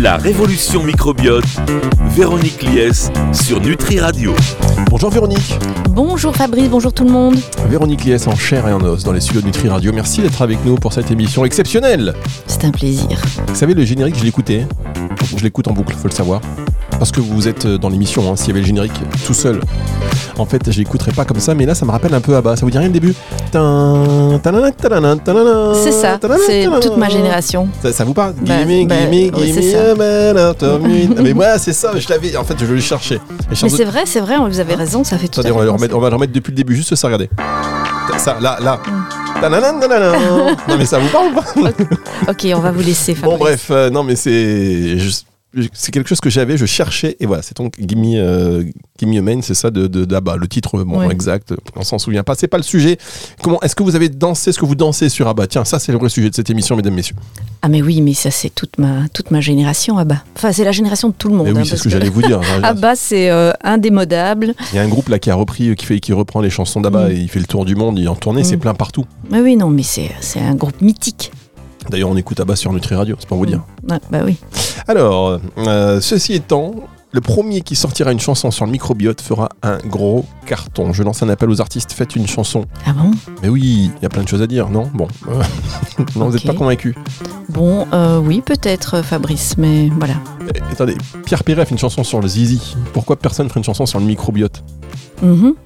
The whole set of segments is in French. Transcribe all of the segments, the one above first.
La révolution microbiote, Véronique Lies sur Nutri Radio. Bonjour Véronique. Bonjour Fabrice, bonjour tout le monde. Véronique Lies en chair et en os dans les studios de Nutri Radio. Merci d'être avec nous pour cette émission exceptionnelle. C'est un plaisir. Vous savez, le générique, je l'écoutais. Je l'écoute en boucle, faut le savoir. Parce que vous êtes dans l'émission, hein, s'il y avait le générique tout seul. En fait, je l'écouterais pas comme ça, mais là, ça me rappelle un peu à bas. Ça vous dit rien le début C'est ça, c'est toute ma génération. Ça, ça vous parle Bah, Gimme, bah, gimme, gimme. Ah, Mais moi, c'est ça, je l'avais. En fait, je le cherchais. Mais c'est vrai, c'est vrai, vous avez raison, ça fait tout Attendez, on va, le remettre, on va le remettre depuis le début, juste ça, regardez. Ça, là, là. Mm. Non, mais ça vous parle ou pas Ok, on va vous laisser Fabrice. Bon, bref, euh, non, mais c'est. je- C'est quelque chose que j'avais, je cherchais, et voilà, c'est donc Gimme, euh, Gimme c'est ça, de, de, d'Abba. le titre, bon, Ouais. exact, on s'en souvient pas, c'est pas le sujet. Comment, est-ce que vous avez dansé, est-ce que vous dansez sur Abba? Tiens, ça, c'est le vrai sujet de cette émission, mesdames, messieurs. Ah mais oui, mais ça c'est toute ma, toute ma génération bas. Enfin, c'est la génération de tout le monde. Oui, hein, c'est ce que j'allais vous dire. À bas, c'est euh, indémodable. Il y a un groupe là qui a repris, qui, fait, qui reprend les chansons d'Abba, Mm. et il fait le tour du monde, il est en tournée, Mm. c'est plein partout. Mais oui, non, mais c'est c'est un groupe mythique. D'ailleurs, on écoute Abba sur Nutri Radio, c'est pour vous dire. Ouais, bah oui. Alors, euh, ceci étant, le premier qui sortira une chanson sur le microbiote fera un gros carton. Je lance un appel aux artistes, faites une chanson. Ah bon? Mais oui, il y a plein de choses à dire, non? Bon. euh, non, vous n'êtes pas convaincu. Bon, euh, oui, peut-être Fabrice, mais voilà. Eh, attendez, Pierre Perret fait une chanson sur le zizi. Pourquoi personne ferait une chanson sur le microbiote?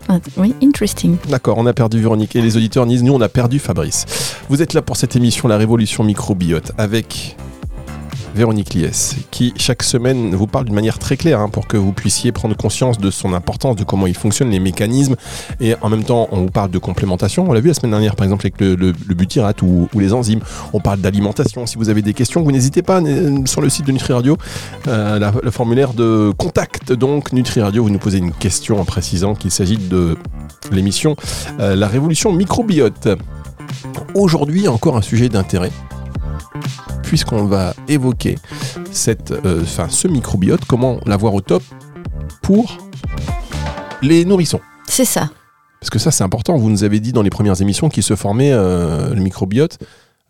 Ah, oui, interesting. D'accord, on a perdu Véronique. Et les auditeurs disent, nous, on a perdu Fabrice. Vous êtes là pour cette émission La Révolution Microbiote avec Véronique Lies, qui chaque semaine vous parle d'une manière très claire hein, pour que vous puissiez prendre conscience de son importance, de comment il fonctionne, les mécanismes. Et en même temps, on vous parle de complémentation. On l'a vu la semaine dernière, par exemple, avec le, butyrate ou, les enzymes. On parle d'alimentation. Si vous avez des questions, vous n'hésitez pas euh, sur le site de Nutri Radio, euh, le formulaire de contact. Donc, Nutri Radio, vous nous posez une question en précisant qu'il s'agit de l'émission euh, La Révolution Microbiote. Aujourd'hui, encore un sujet d'intérêt puisqu'on va évoquer cette, euh, enfin, ce microbiote, comment l'avoir au top pour les nourrissons. C'est ça. Parce que ça, c'est important. Vous nous avez dit dans les premières émissions qu'il se formait euh, le microbiote,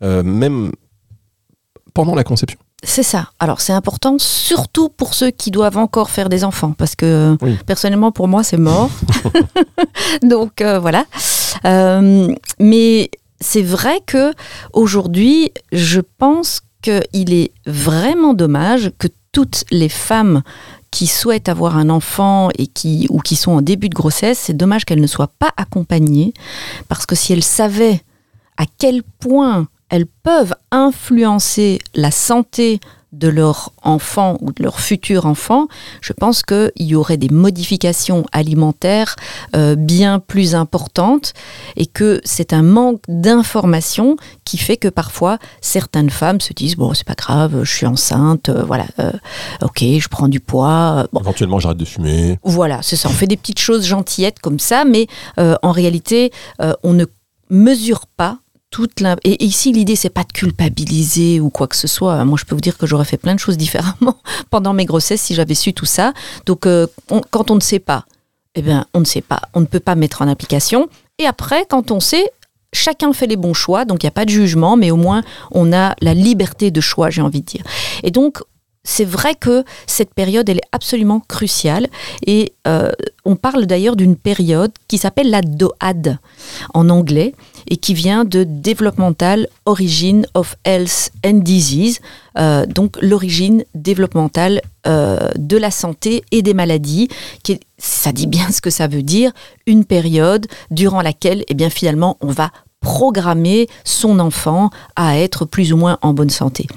euh, même pendant la conception. C'est ça. Alors c'est important, surtout pour ceux qui doivent encore faire des enfants, parce que Oui. personnellement pour moi c'est mort. Donc euh, voilà. Euh, mais c'est vrai que aujourd'hui, je pense qu'il est vraiment dommage que toutes les femmes qui souhaitent avoir un enfant ou qui sont en début de grossesse, c'est dommage qu'elles ne soient pas accompagnées, parce que si elles savaient à quel point elles peuvent influencer la santé de leur enfant ou de leur futur enfant, je pense qu'il y aurait des modifications alimentaires euh, bien plus importantes et que c'est un manque d'information qui fait que parfois certaines femmes se disent bon c'est pas grave, je suis enceinte, euh, voilà, euh, ok je prends du poids, bon Éventuellement, j'arrête de fumer. voilà, c'est ça. On fait des petites choses gentillettes comme ça, mais en réalité, on ne mesure pas Et ici, l'idée, c'est pas de culpabiliser ou quoi que ce soit. Moi, je peux vous dire que j'aurais fait plein de choses différemment pendant mes grossesses si j'avais su tout ça. Donc, euh, quand on ne sait pas, eh bien, on ne sait pas. On ne peut pas mettre en application. Et après, quand on sait, chacun fait les bons choix. Donc, il n'y a pas de jugement, mais au moins, on a la liberté de choix, j'ai envie de dire. Et donc, c'est vrai que cette période, elle est absolument cruciale. Et euh, on parle d'ailleurs d'une période qui s'appelle la DOAD en anglais et qui vient de Developmental Origin of Health and Disease, euh, donc l'origine développementale euh, de la santé et des maladies. Qui est- ça dit bien ce que ça veut dire, une période durant laquelle, eh bien, finalement, on va programmer son enfant à être plus ou moins en bonne santé.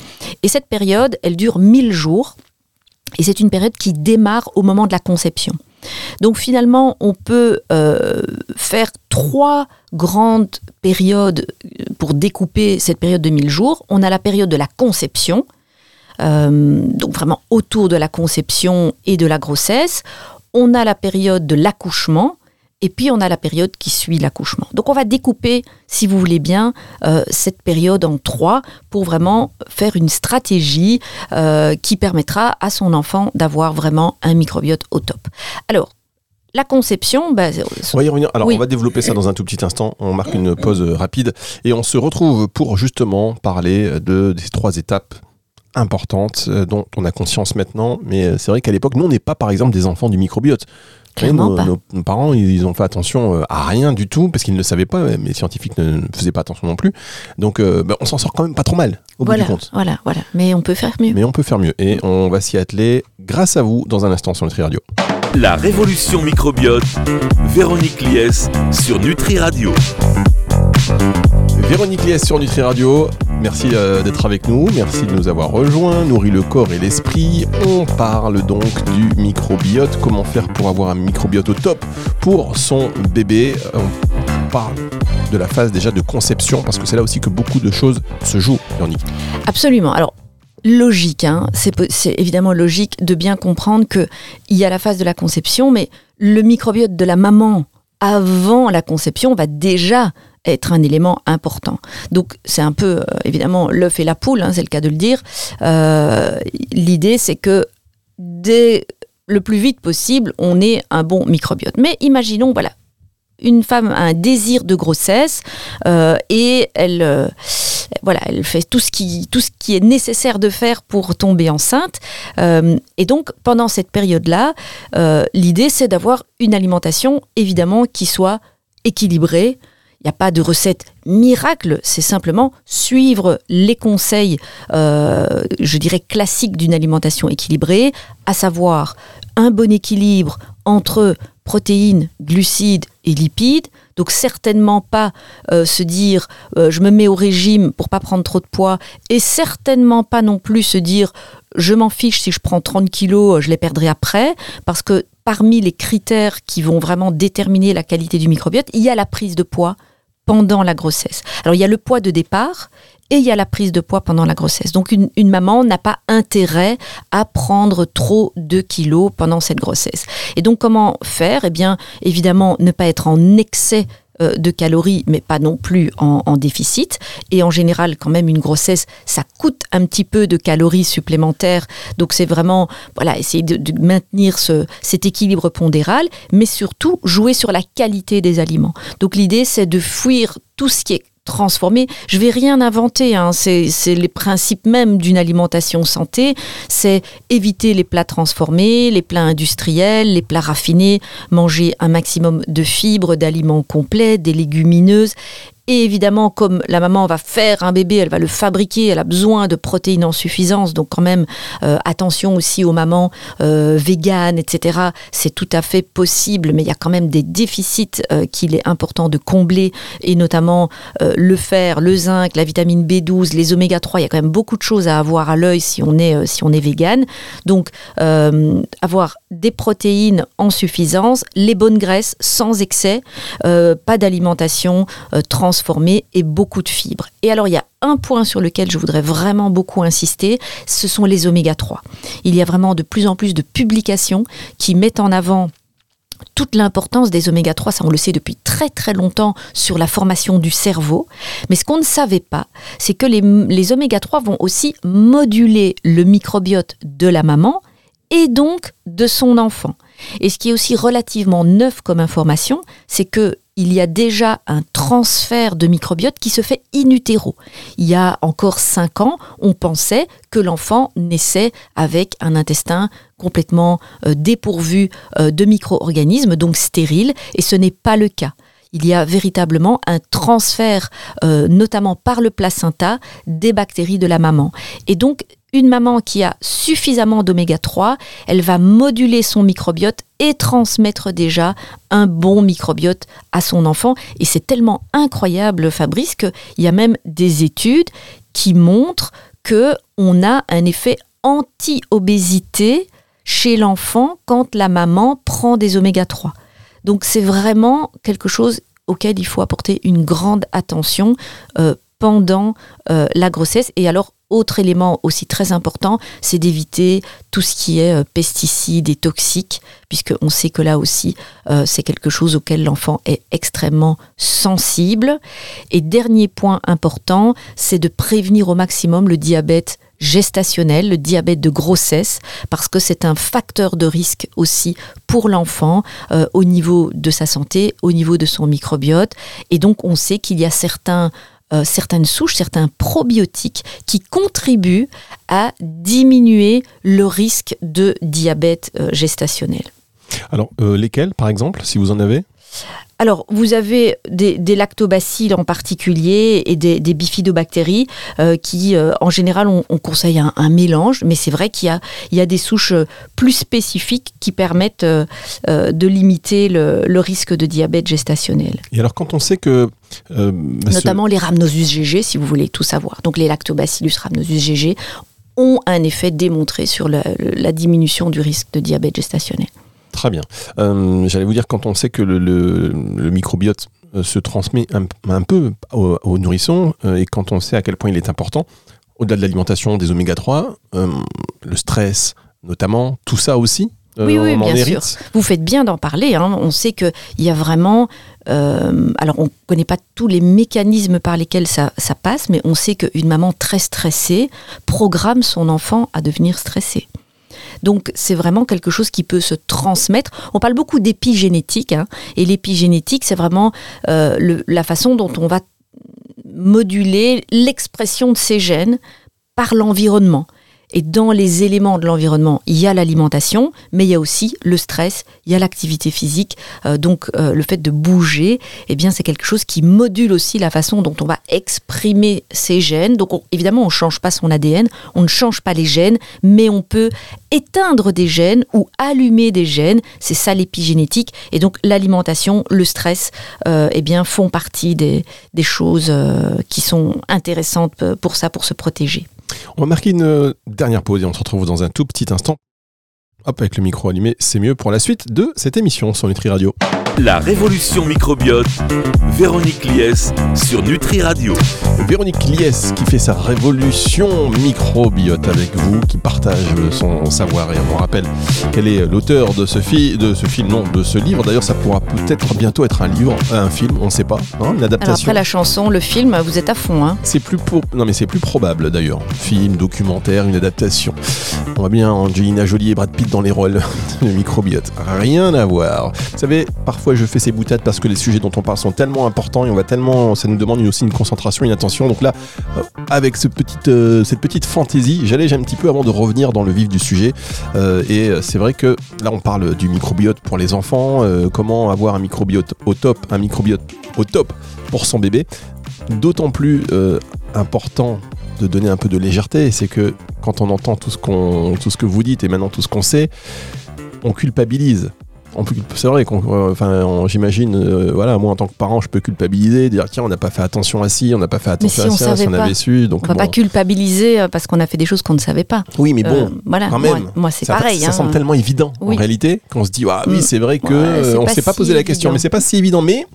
Et cette période, elle dure 1000 jours. Et c'est une période qui démarre au moment de la conception. Donc finalement, on peut euh, faire trois grandes périodes pour découper cette période de 1000 jours. On a la période de la conception, euh, donc vraiment autour de la conception et de la grossesse. On a la période de l'accouchement. Et puis on a la période qui suit l'accouchement. Donc on va découper, si vous voulez bien, euh, cette période en trois pour vraiment faire une stratégie euh, qui permettra à son enfant d'avoir vraiment un microbiote au top. Alors, la conception, bah, On va y revenir. Alors, Oui. on va développer ça dans un tout petit instant. On marque une pause euh, rapide et on se retrouve pour justement parler de, des trois étapes importante euh, dont on a conscience maintenant. Mais euh, c'est vrai qu'à l'époque, nous, on n'est pas, par exemple, des enfants du microbiote. Clairement nos, pas. nos- nos parents, ils, ils ont fait attention euh, à rien du tout parce qu'ils ne le savaient pas, mais les scientifiques ne, ne faisaient pas attention non plus. Donc, euh, bah, on s'en sort quand même pas trop mal au Voilà, bout du compte. voilà, voilà. Mais on peut faire mieux. Mais on peut faire mieux et on va s'y atteler grâce à vous dans un instant sur Nutri Radio. La révolution microbiote, Véronique Lies sur Nutri Radio. Véronique Lies sur Nutri Radio, merci euh, d'être avec nous, merci de nous avoir rejoints, nourri le corps et l'esprit. On parle donc du microbiote, comment faire pour avoir un microbiote au top pour son bébé? Euh, On parle de la phase déjà de conception parce que c'est là aussi que beaucoup de choses se jouent, Véronique. Absolument. Alors, logique, hein, c'est évidemment logique de bien comprendre qu'il y a la phase de la conception, mais le microbiote de la maman avant la conception va déjà être un élément important. Donc c'est un peu euh, évidemment l'œuf et la poule, hein, c'est le cas de le dire. Euh, L'idée c'est que dès le plus vite possible, on ait un bon microbiote. Mais imaginons, voilà, une femme a un désir de grossesse euh, et elle, voilà, elle fait tout ce, qui, tout ce qui est nécessaire de faire pour tomber enceinte. Et donc, pendant cette période-là, l'idée, c'est d'avoir une alimentation, évidemment, qui soit équilibrée. N'y a pas de recette miracle, c'est simplement suivre les conseils, euh, je dirais, classiques d'une alimentation équilibrée, à savoir un bon équilibre entre protéines, glucides et lipides. Donc certainement pas euh, se dire euh, je me mets au régime pour pas prendre trop de poids et certainement pas non plus se dire je m'en fiche si je prends 30 kilos, je les perdrai après parce que parmi les critères qui vont vraiment déterminer la qualité du microbiote, il y a la prise de poids pendant la grossesse. Alors il y a le poids de départ et il y a la prise de poids pendant la grossesse. Donc une, une maman n'a pas intérêt à prendre trop de kilos pendant cette grossesse. Et donc comment faire? Eh bien évidemment ne pas être en excès de calories, mais pas non plus en, en déficit. Et en général, quand même, une grossesse, ça coûte un petit peu de calories supplémentaires. Donc c'est vraiment, voilà, essayer de, de maintenir ce, cet équilibre pondéral, mais surtout jouer sur la qualité des aliments. Donc l'idée, c'est de fuir tout ce qui est transformé. Je vais rien inventer, hein. c'est les principes même d'une alimentation santé. C'est éviter les plats transformés, les plats industriels, les plats raffinés, manger un maximum de fibres, d'aliments complets, des légumineuses. Et évidemment, comme la maman va faire un bébé, elle va le fabriquer, elle a besoin de protéines en suffisance. Donc quand même, euh, attention aussi aux mamans euh, véganes, etc. C'est tout à fait possible, mais il y a quand même des déficits euh, qu'il est important de combler, et notamment le fer, le zinc, la vitamine B12, les oméga 3. Il y a quand même beaucoup de choses à avoir à l'œil si on est si végane. Donc avoir des protéines en suffisance, les bonnes graisses sans excès, pas d'alimentation euh, et beaucoup de fibres. Et alors il y a un point sur lequel je voudrais vraiment beaucoup insister, ce sont les oméga 3. Il y a vraiment de plus en plus de publications qui mettent en avant toute l'importance des oméga 3, ça on le sait depuis très très longtemps sur la formation du cerveau. Mais ce qu'on ne savait pas, c'est que les, les oméga 3 vont aussi moduler le microbiote de la maman et donc de son enfant. Et ce qui est aussi relativement neuf comme information, c'est que il y a déjà un transfert de microbiote qui se fait in utero. Il y a encore cinq ans, on pensait que l'enfant naissait avec un intestin complètement euh, dépourvu euh, de micro-organismes, donc stérile, et ce n'est pas le cas. Il y a véritablement un transfert, euh, notamment par le placenta, des bactéries de la maman. Et donc, une maman qui a suffisamment d'oméga 3, elle va moduler son microbiote et transmettre déjà un bon microbiote à son enfant. Et c'est tellement incroyable, Fabrice, qu'il y a même des études qui montrent que on a un effet anti-obésité chez l'enfant quand la maman prend des oméga 3. Donc c'est vraiment quelque chose auquel il faut apporter une grande attention euh, pendant euh, la grossesse. Et alors, autre élément aussi très important, c'est d'éviter tout ce qui est euh, pesticides et toxiques, puisqu'on sait que là aussi, euh, c'est quelque chose auquel l'enfant est extrêmement sensible. Et dernier point important, c'est de prévenir au maximum le diabète gestationnel, le diabète de grossesse, parce que c'est un facteur de risque aussi pour l'enfant euh, au niveau de sa santé, au niveau de son microbiote. Et donc on sait qu'il y a certains euh, certaines souches, certains probiotiques qui contribuent à diminuer le risque de diabète euh, gestationnel. Alors, euh, lesquels, par exemple, si vous en avez? Alors, vous avez des, des lactobacilles en particulier et des, des bifidobactéries euh, qui, euh, en général, on, on conseille un, un mélange, mais c'est vrai qu'il y a, il y a des souches euh, plus spécifiques qui permettent euh, de limiter le, le risque de diabète gestationnel. Et alors, quand on sait que. bah, ce- Notamment les rhamnosus GG, si vous voulez tout savoir. Donc, les lactobacillus rhamnosus GG ont un effet démontré sur la, la diminution du risque de diabète gestationnel. Très bien. Euh, J'allais vous dire, quand on sait que le, le- le microbiote euh, se transmet un, un peu aux, aux nourrissons, euh, et quand on sait à quel point il est important, au-delà de l'alimentation, des oméga 3, euh, le stress notamment, tout ça aussi, euh, Oui, oui, bien hérite. Vous faites bien d'en parler. hein. On sait qu'il y a vraiment. euh, alors, on ne connaît pas tous les mécanismes par lesquels ça, ça passe, mais on sait qu'une maman très stressée programme son enfant à devenir stressé. Donc, c'est vraiment quelque chose qui peut se transmettre. On parle beaucoup d'épigénétique, hein, et l'épigénétique, c'est vraiment euh, la façon dont on va moduler l'expression de ces gènes par l'environnement. Et dans les éléments de l'environnement, il y a l'alimentation, mais il y a aussi le stress, il y a l'activité physique. Euh, donc euh, le fait de bouger, eh bien c'est quelque chose qui module aussi la façon dont on va exprimer ces gènes. Donc on- évidemment, on ne change pas son ADN, on ne change pas les gènes, mais on peut éteindre des gènes ou allumer des gènes. C'est ça l'épigénétique. Et donc l'alimentation, le stress, euh, eh bien font partie des, choses qui sont intéressantes pour ça, pour se protéger. On va marquer une dernière pause et on se retrouve dans un tout petit instant. Hop, avec le micro allumé, c'est mieux pour la suite de cette émission sur Nutri Radio. La révolution microbiote, Véronique Lies sur Nutri Radio. Véronique Lies qui fait sa révolution microbiote avec vous, qui partage son savoir et on vous rappelle qu'elle est l'auteur de ce, fi- de ce film, non, de ce livre. D'ailleurs, ça pourra peut-être bientôt être un livre, un film, on ne sait pas, hein, une Alors adaptation. après la chanson, le film, vous êtes à fond. Hein. C'est plus pour... non mais c'est plus probable d'ailleurs. Film, documentaire, une adaptation. On va bien Angelina Jolie et Brad Pitt dans les rôles de microbiote. Rien à voir. Vous savez, parfois je fais ces boutades parce que les sujets dont on parle sont tellement importants et on va tellement, ça nous demande aussi une concentration, une attention. Donc là, euh, avec euh, cette petite fantaisie, j'allège un petit peu avant de revenir dans le vif du sujet. Euh, et c'est vrai que là, on parle du microbiote pour les enfants, comment avoir un microbiote au top, un microbiote au top pour son bébé. D'autant plus important de donner un peu de légèreté, c'est que quand on entend tout ce, qu'on, tout ce que vous dites et maintenant tout ce qu'on sait, on culpabilise. C'est vrai qu'on, euh, enfin, j'imagine, euh, voilà, moi en tant que parent, je peux culpabiliser, dire tiens, on n'a pas fait attention à ci, on n'a pas fait attention si à ça, si on pas, avait su. Donc On va bon. pas culpabiliser euh, parce qu'on a fait des choses qu'on ne savait pas. Oui, mais bon, Euh, voilà, quand moi, même, moi, c'est pareil. ça hein. semble tellement évident en réalité qu'on se dit ah oui Mm. c'est vrai que Ouais, on s'est pas si posé la question évident. mais c'est pas si évident mais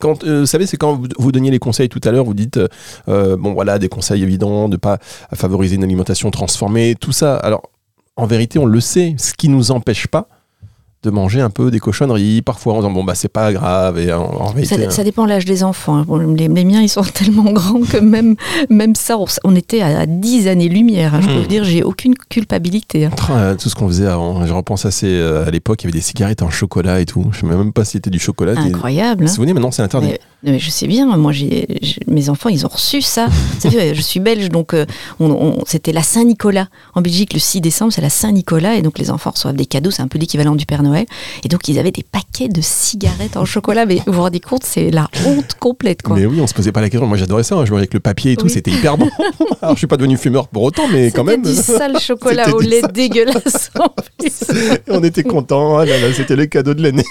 quand vous savez c'est quand vous, vous donniez les conseils tout à l'heure vous dites bon voilà des conseils évidents de pas favoriser une alimentation transformée tout ça alors en vérité on le sait ce qui nous empêche pas de manger un peu des cochonneries parfois en disant bon bah c'est pas grave et en, en réalité Ça, ça dépend de l'âge des enfants. hein. Bon, les, les miens, ils sont tellement grands que même, même ça, on, on était à 10 années-lumière. hein. Je peux vous dire, j'ai aucune culpabilité. hein. euh, tout ce qu'on faisait avant je repense assez euh, à l'époque il y avait des cigarettes en chocolat et tout je sais même pas si c'était du chocolat des- Incroyable. vous hein. vous souvenez maintenant c'est interdit Mais, mais je sais bien, moi, j'ai, mes enfants, ils ont reçu ça. Savez, je suis belge, donc euh, on- on- c'était la Saint-Nicolas. En Belgique, le 6 décembre, c'est la Saint-Nicolas, et donc les enfants reçoivent des cadeaux, c'est un peu l'équivalent du Père Noël. Et donc, ils avaient des paquets de cigarettes en chocolat, mais vous vous rendez compte, c'est la honte complète, quoi. Mais oui, on se posait pas la question. Moi, j'adorais ça. hein. Je avec le papier et tout. Oui. C'était hyper bon. Alors, je suis pas devenu fumeur pour autant, mais quand même. du sale chocolat au lait sale dégueulasse. en plus. on était contents. Ah c'était le cadeau de l'année.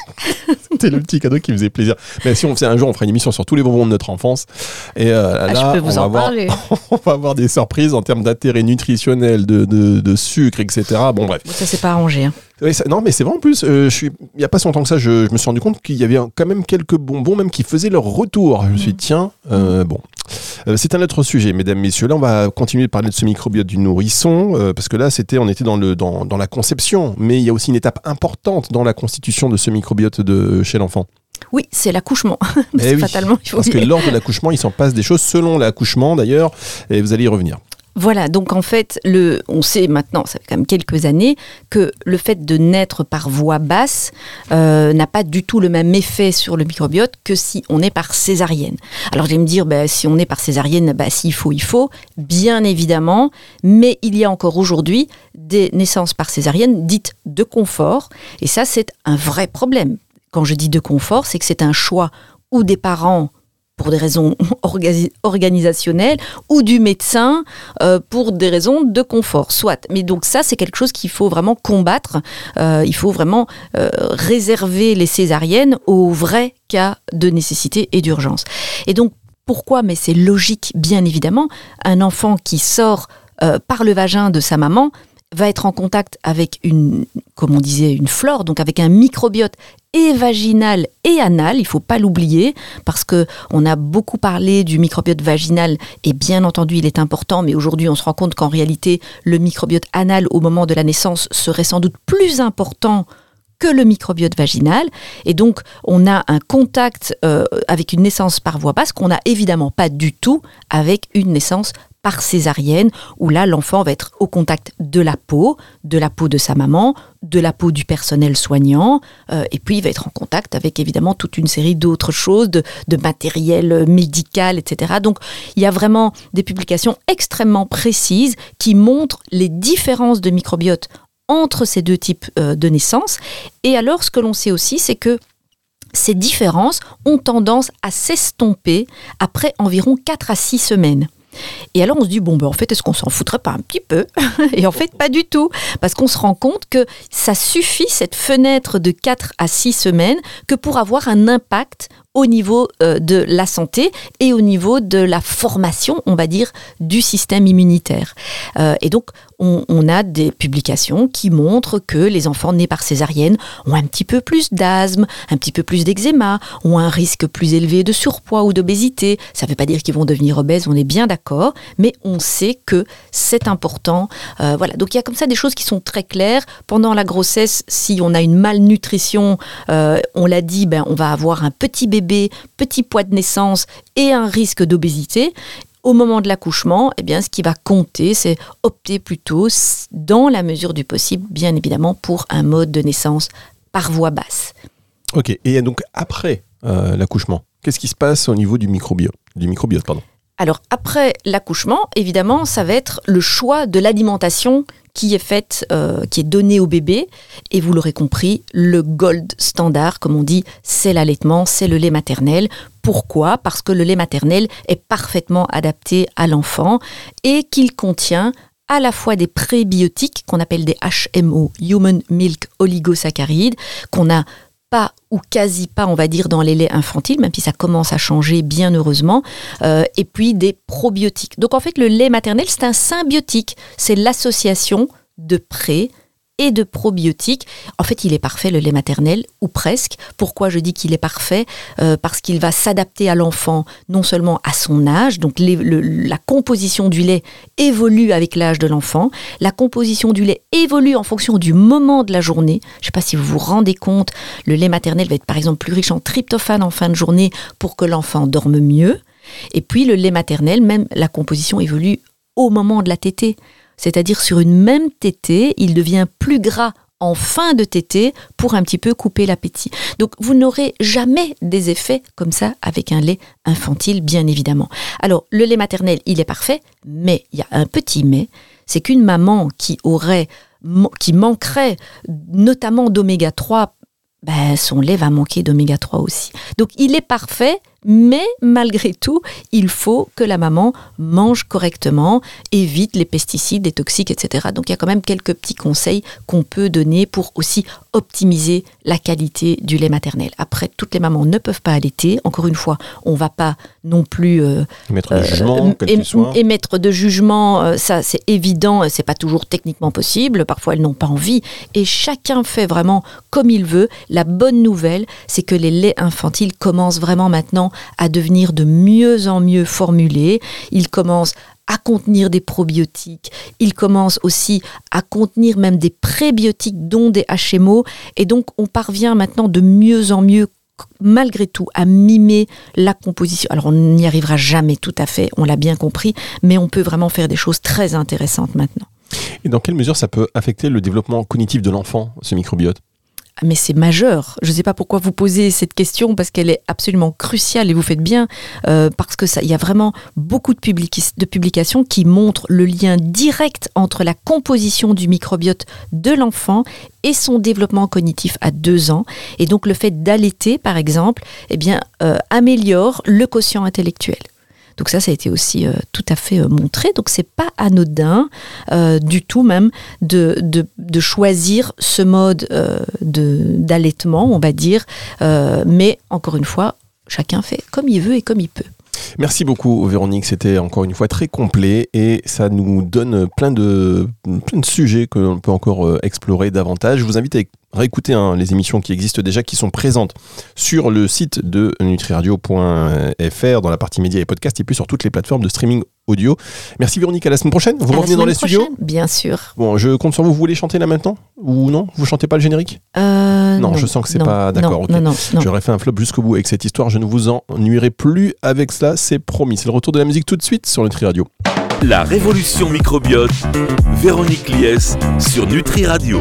c'était le petit cadeau qui faisait plaisir. Mais si on faisait un jour, on ferait une émission sur tous les bonbons de notre enfance. Et euh, Ah, là, je peux vous on, va en avoir, parler. on va avoir des surprises en termes d'intérêt nutritionnel, de, de, de sucre, etc. Bon, bref. Ça, c'est pas arrangé. hein. Oui, ça- non, mais c'est vrai en plus. euh, je suis, il y a pas si longtemps que ça, je, je me suis rendu compte qu'il y avait quand même quelques bonbons même qui faisaient leur retour. Je me suis dit, tiens, euh, bon. Euh, c'est un autre sujet, mesdames, messieurs. Là, on va continuer de parler de ce microbiote du nourrisson, parce que là, c'était, on était dans, le, dans, dans la conception, mais il y a aussi une étape importante dans la constitution de ce microbiote de, chez l'enfant. Oui, c'est l'accouchement. Eh oui, Fatalement, il faut Parce que lors de l'accouchement, il s'en passe des choses selon l'accouchement d'ailleurs, et vous allez y revenir. Voilà, donc en fait, le, on sait maintenant, ça fait quand même quelques années, que le fait de naître par voie basse euh, n'a pas du tout le même effet sur le microbiote que si on est par césarienne. Alors je vais me dire, bah, si on est par césarienne, bah, s'il faut, il faut, bien évidemment, mais il y a encore aujourd'hui des naissances par césarienne dites de confort, et ça c'est un vrai problème. Quand je dis de confort, c'est que c'est un choix ou des parents pour des raisons organisationnelles ou du médecin euh, pour des raisons de confort, soit. Mais donc ça, c'est quelque chose qu'il faut vraiment combattre. Euh, il faut vraiment euh, réserver les césariennes aux vrais cas de nécessité et d'urgence. Et donc pourquoi? Mais c'est logique, bien évidemment. Un enfant qui sort par le vagin de sa maman va être en contact avec une, comme on disait, une flore, donc avec un microbiote et vaginal et anal, il faut pas l'oublier parce que on a beaucoup parlé du microbiote vaginal et bien entendu il est important mais aujourd'hui on se rend compte qu'en réalité le microbiote anal au moment de la naissance serait sans doute plus important que le microbiote vaginal. Et donc, on a un contact euh, avec une naissance par voie basse qu'on n'a évidemment pas du tout avec une naissance par césarienne, où là, l'enfant va être au contact de la peau, de la peau de sa maman, de la peau du personnel soignant, euh, et puis il va être en contact avec évidemment toute une série d'autres choses, de, matériel médical, etc. Donc il y a vraiment des publications extrêmement précises qui montrent les différences de microbiote entre ces deux types euh, de naissance. Et alors ce que l'on sait aussi, c'est que ces différences ont tendance à s'estomper après environ 4 à 6 semaines. Et alors on se dit, bon, ben, en fait, est-ce qu'on s'en foutrait pas un petit peu Et en fait, pas du tout. Parce qu'on se rend compte que ça suffit, cette fenêtre de 4 à 6 semaines, que pour avoir un impact au niveau euh, de la santé et au niveau de la formation, on va dire, du système immunitaire. Euh, et donc, on, a des publications qui montrent que les enfants nés par césarienne ont un petit peu plus d'asthme, un petit peu plus d'eczéma, ont un risque plus élevé de surpoids ou d'obésité. Ça ne veut pas dire qu'ils vont devenir obèses, on est bien d'accord, mais on sait que c'est important. Euh, voilà, donc il y a comme ça des choses qui sont très claires. Pendant la grossesse, si on a une malnutrition, on l'a dit, ben, on va avoir un petit bébé petit poids de naissance et un risque d'obésité, au moment de l'accouchement, eh bien, ce qui va compter, c'est opter plutôt, dans la mesure du possible, bien évidemment, pour un mode de naissance par voie basse. Ok, et donc après euh, l'accouchement, qu'est-ce qui se passe au niveau du microbiote, du microbiote pardon? Alors après l'accouchement, évidemment, ça va être le choix de l'alimentation qui est faite, euh, donnée au bébé. Et vous l'aurez compris, le gold standard, comme on dit, c'est l'allaitement, c'est le lait maternel. Pourquoi? Parce que le lait maternel est parfaitement adapté à l'enfant et qu'il contient à la fois des prébiotiques qu'on appelle des HMO, Human Milk Oligosaccharides, qu'on a pas ou quasi pas, on va dire, dans les laits infantiles, même si ça commence à changer bien heureusement, euh, et puis des probiotiques. Donc en fait, le lait maternel, c'est un symbiotique, c'est l'association de pré et de probiotiques. En fait, il est parfait, le lait maternel, ou presque. Pourquoi je dis qu'il est parfait? Euh, Parce qu'il va s'adapter à l'enfant, non seulement à son âge, donc la composition du lait évolue avec l'âge de l'enfant, la composition du lait évolue en fonction du moment de la journée. Je ne sais pas si vous vous rendez compte, le lait maternel va être par exemple plus riche en tryptophane en fin de journée pour que l'enfant dorme mieux. Et puis le lait maternel, même la composition évolue au moment de la tétée. C'est-à-dire sur une même tétée, il devient plus gras en fin de tétée pour un petit peu couper l'appétit. Donc vous n'aurez jamais des effets comme ça avec un lait infantile, bien évidemment. Alors le lait maternel, il est parfait, mais il y a un petit mais, c'est qu'une maman qui aurait qui manquerait notamment d'oméga 3 ben, son lait va manquer d'oméga 3 aussi. Donc il est parfait, mais malgré tout, il faut que la maman mange correctement, évite les pesticides, les toxiques, etc. Donc il y a quand même quelques petits conseils qu'on peut donner pour aussi optimiser la qualité du lait maternel. Après, toutes les mamans ne peuvent pas allaiter. Encore une fois, on ne va pas non plus euh, émettre de jugement, euh, émettre de jugement. Euh, ça, c'est évident. C'est pas toujours techniquement possible. Parfois, elles n'ont pas envie. Et chacun fait vraiment comme il veut. La bonne nouvelle, c'est que les laits infantiles commencent vraiment maintenant à devenir de mieux en mieux formulés. Ils commencent à contenir des probiotiques. Ils commencent aussi à contenir même des prébiotiques, dont des HMO. Et donc, on parvient maintenant de mieux en mieux malgré tout à mimer la composition. Alors on n'y arrivera jamais tout à fait, on l'a bien compris, mais on peut vraiment faire des choses très intéressantes maintenant. Et dans quelle mesure ça peut affecter le développement cognitif de l'enfant, ce microbiote? Mais c'est majeur. Je ne sais pas pourquoi vous posez cette question parce qu'elle est absolument cruciale et vous faites bien euh, parce que ça, il y a vraiment beaucoup de, publications qui montrent le lien direct entre la composition du microbiote de l'enfant et son développement cognitif à deux ans. Et donc le fait d'allaiter, par exemple, eh bien, euh, améliore le quotient intellectuel. Donc ça, ça a été aussi euh, tout à fait euh, montré. Donc c'est pas anodin euh, du tout même de, de, choisir ce mode d'allaitement, on va dire. mais encore une fois, chacun fait comme il veut et comme il peut. Merci beaucoup Véronique, c'était encore une fois très complet et ça nous donne plein de, sujets que l'on peut encore explorer davantage. Je vous invite à réécouter hein, les émissions qui existent déjà, qui sont présentes sur le site de nutriradio.fr dans la partie médias et podcasts et puis sur toutes les plateformes de streaming audio. Merci Véronique, à la semaine prochaine. Vous revenez dans les studios Bien sûr. Bon, je compte sur vous. Vous voulez chanter là maintenant Ou non? Vous chantez pas le générique? Euh, non, je sens que c'est pas d'accord. J'aurais fait un flop jusqu'au bout avec cette histoire. Je ne vous ennuierai plus avec cela, c'est promis. C'est le retour de la musique tout de suite sur Nutri Radio. La révolution microbiote, Véronique Lies sur Nutri Radio.